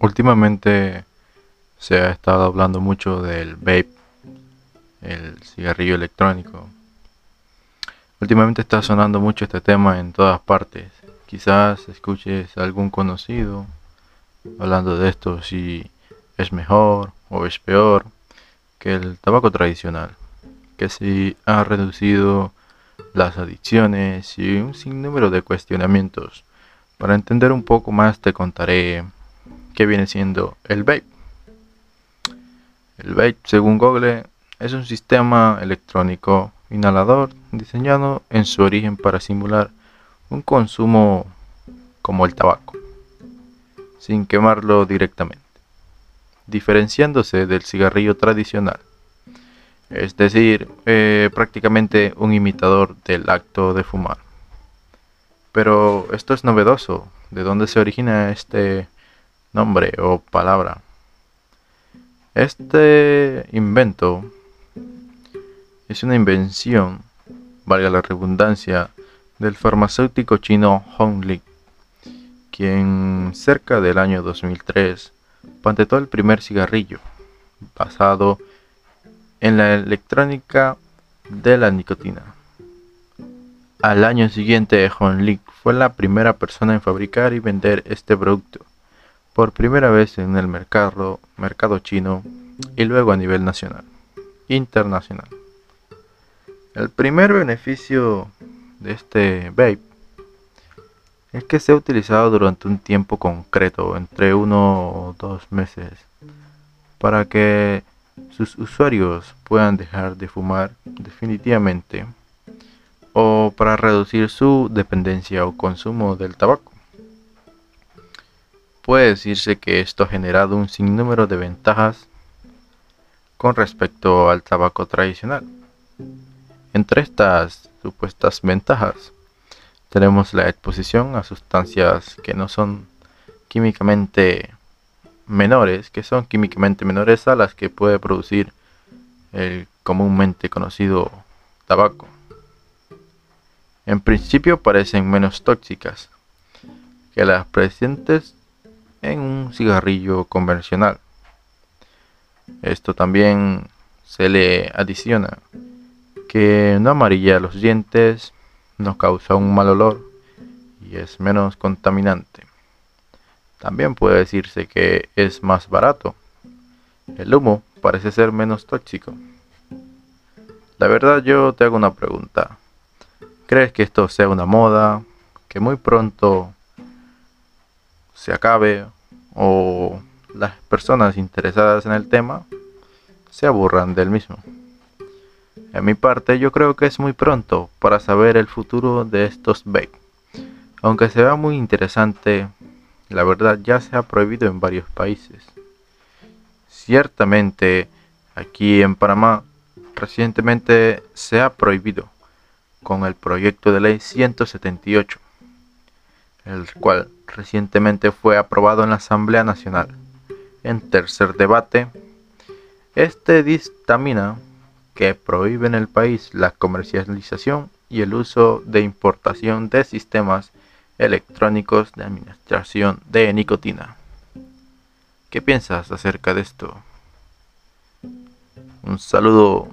Últimamente se ha estado hablando mucho del vape, el cigarrillo electrónico. Últimamente está sonando mucho este tema en todas partes. Quizás escuches a algún conocido hablando de esto si es mejor o es peor que el tabaco tradicional, que si ha reducido las adicciones y un sinnúmero de cuestionamientos. Para entender un poco más te contaré qué viene siendo el vape. El vape, según Google, es un sistema electrónico inhalador diseñado en su origen para simular un consumo como el tabaco, sin quemarlo directamente, diferenciándose del cigarrillo tradicional es decir, eh, prácticamente un imitador del acto de fumar. Pero esto es novedoso. ¿De dónde se origina este nombre o palabra? Este invento es una invención, valga la redundancia, del farmacéutico chino Hong Li, quien cerca del año 2003 patentó el primer cigarrillo basado en la electrónica de la nicotina. Al año siguiente, Lee fue la primera persona en fabricar y vender este producto, por primera vez en el mercado, mercado chino y luego a nivel nacional, internacional. El primer beneficio de este vape es que se ha utilizado durante un tiempo concreto, entre uno o dos meses, para que sus usuarios puedan dejar de fumar definitivamente o para reducir su dependencia o consumo del tabaco. Puede decirse que esto ha generado un sinnúmero de ventajas con respecto al tabaco tradicional. Entre estas supuestas ventajas tenemos la exposición a sustancias que no son químicamente menores, que son químicamente menores a las que puede producir el comúnmente conocido tabaco. En principio parecen menos tóxicas que las presentes en un cigarrillo convencional. Esto también se le adiciona que no amarilla los dientes, no causa un mal olor y es menos contaminante. También puede decirse que es más barato. El humo parece ser menos tóxico. La verdad yo te hago una pregunta. ¿Crees que esto sea una moda? ¿Que muy pronto se acabe? ¿O las personas interesadas en el tema se aburran del mismo? En mi parte yo creo que es muy pronto para saber el futuro de estos vape. Aunque se vea muy interesante, la verdad ya se ha prohibido en varios países. Ciertamente, aquí en Panamá, recientemente se ha prohibido con el proyecto de ley 178, el cual recientemente fue aprobado en la Asamblea Nacional. En tercer debate, este dictamina que prohíbe en el país la comercialización y el uso de importación de sistemas electrónicos de administración de nicotina. ¿Qué piensas acerca de esto? Un saludo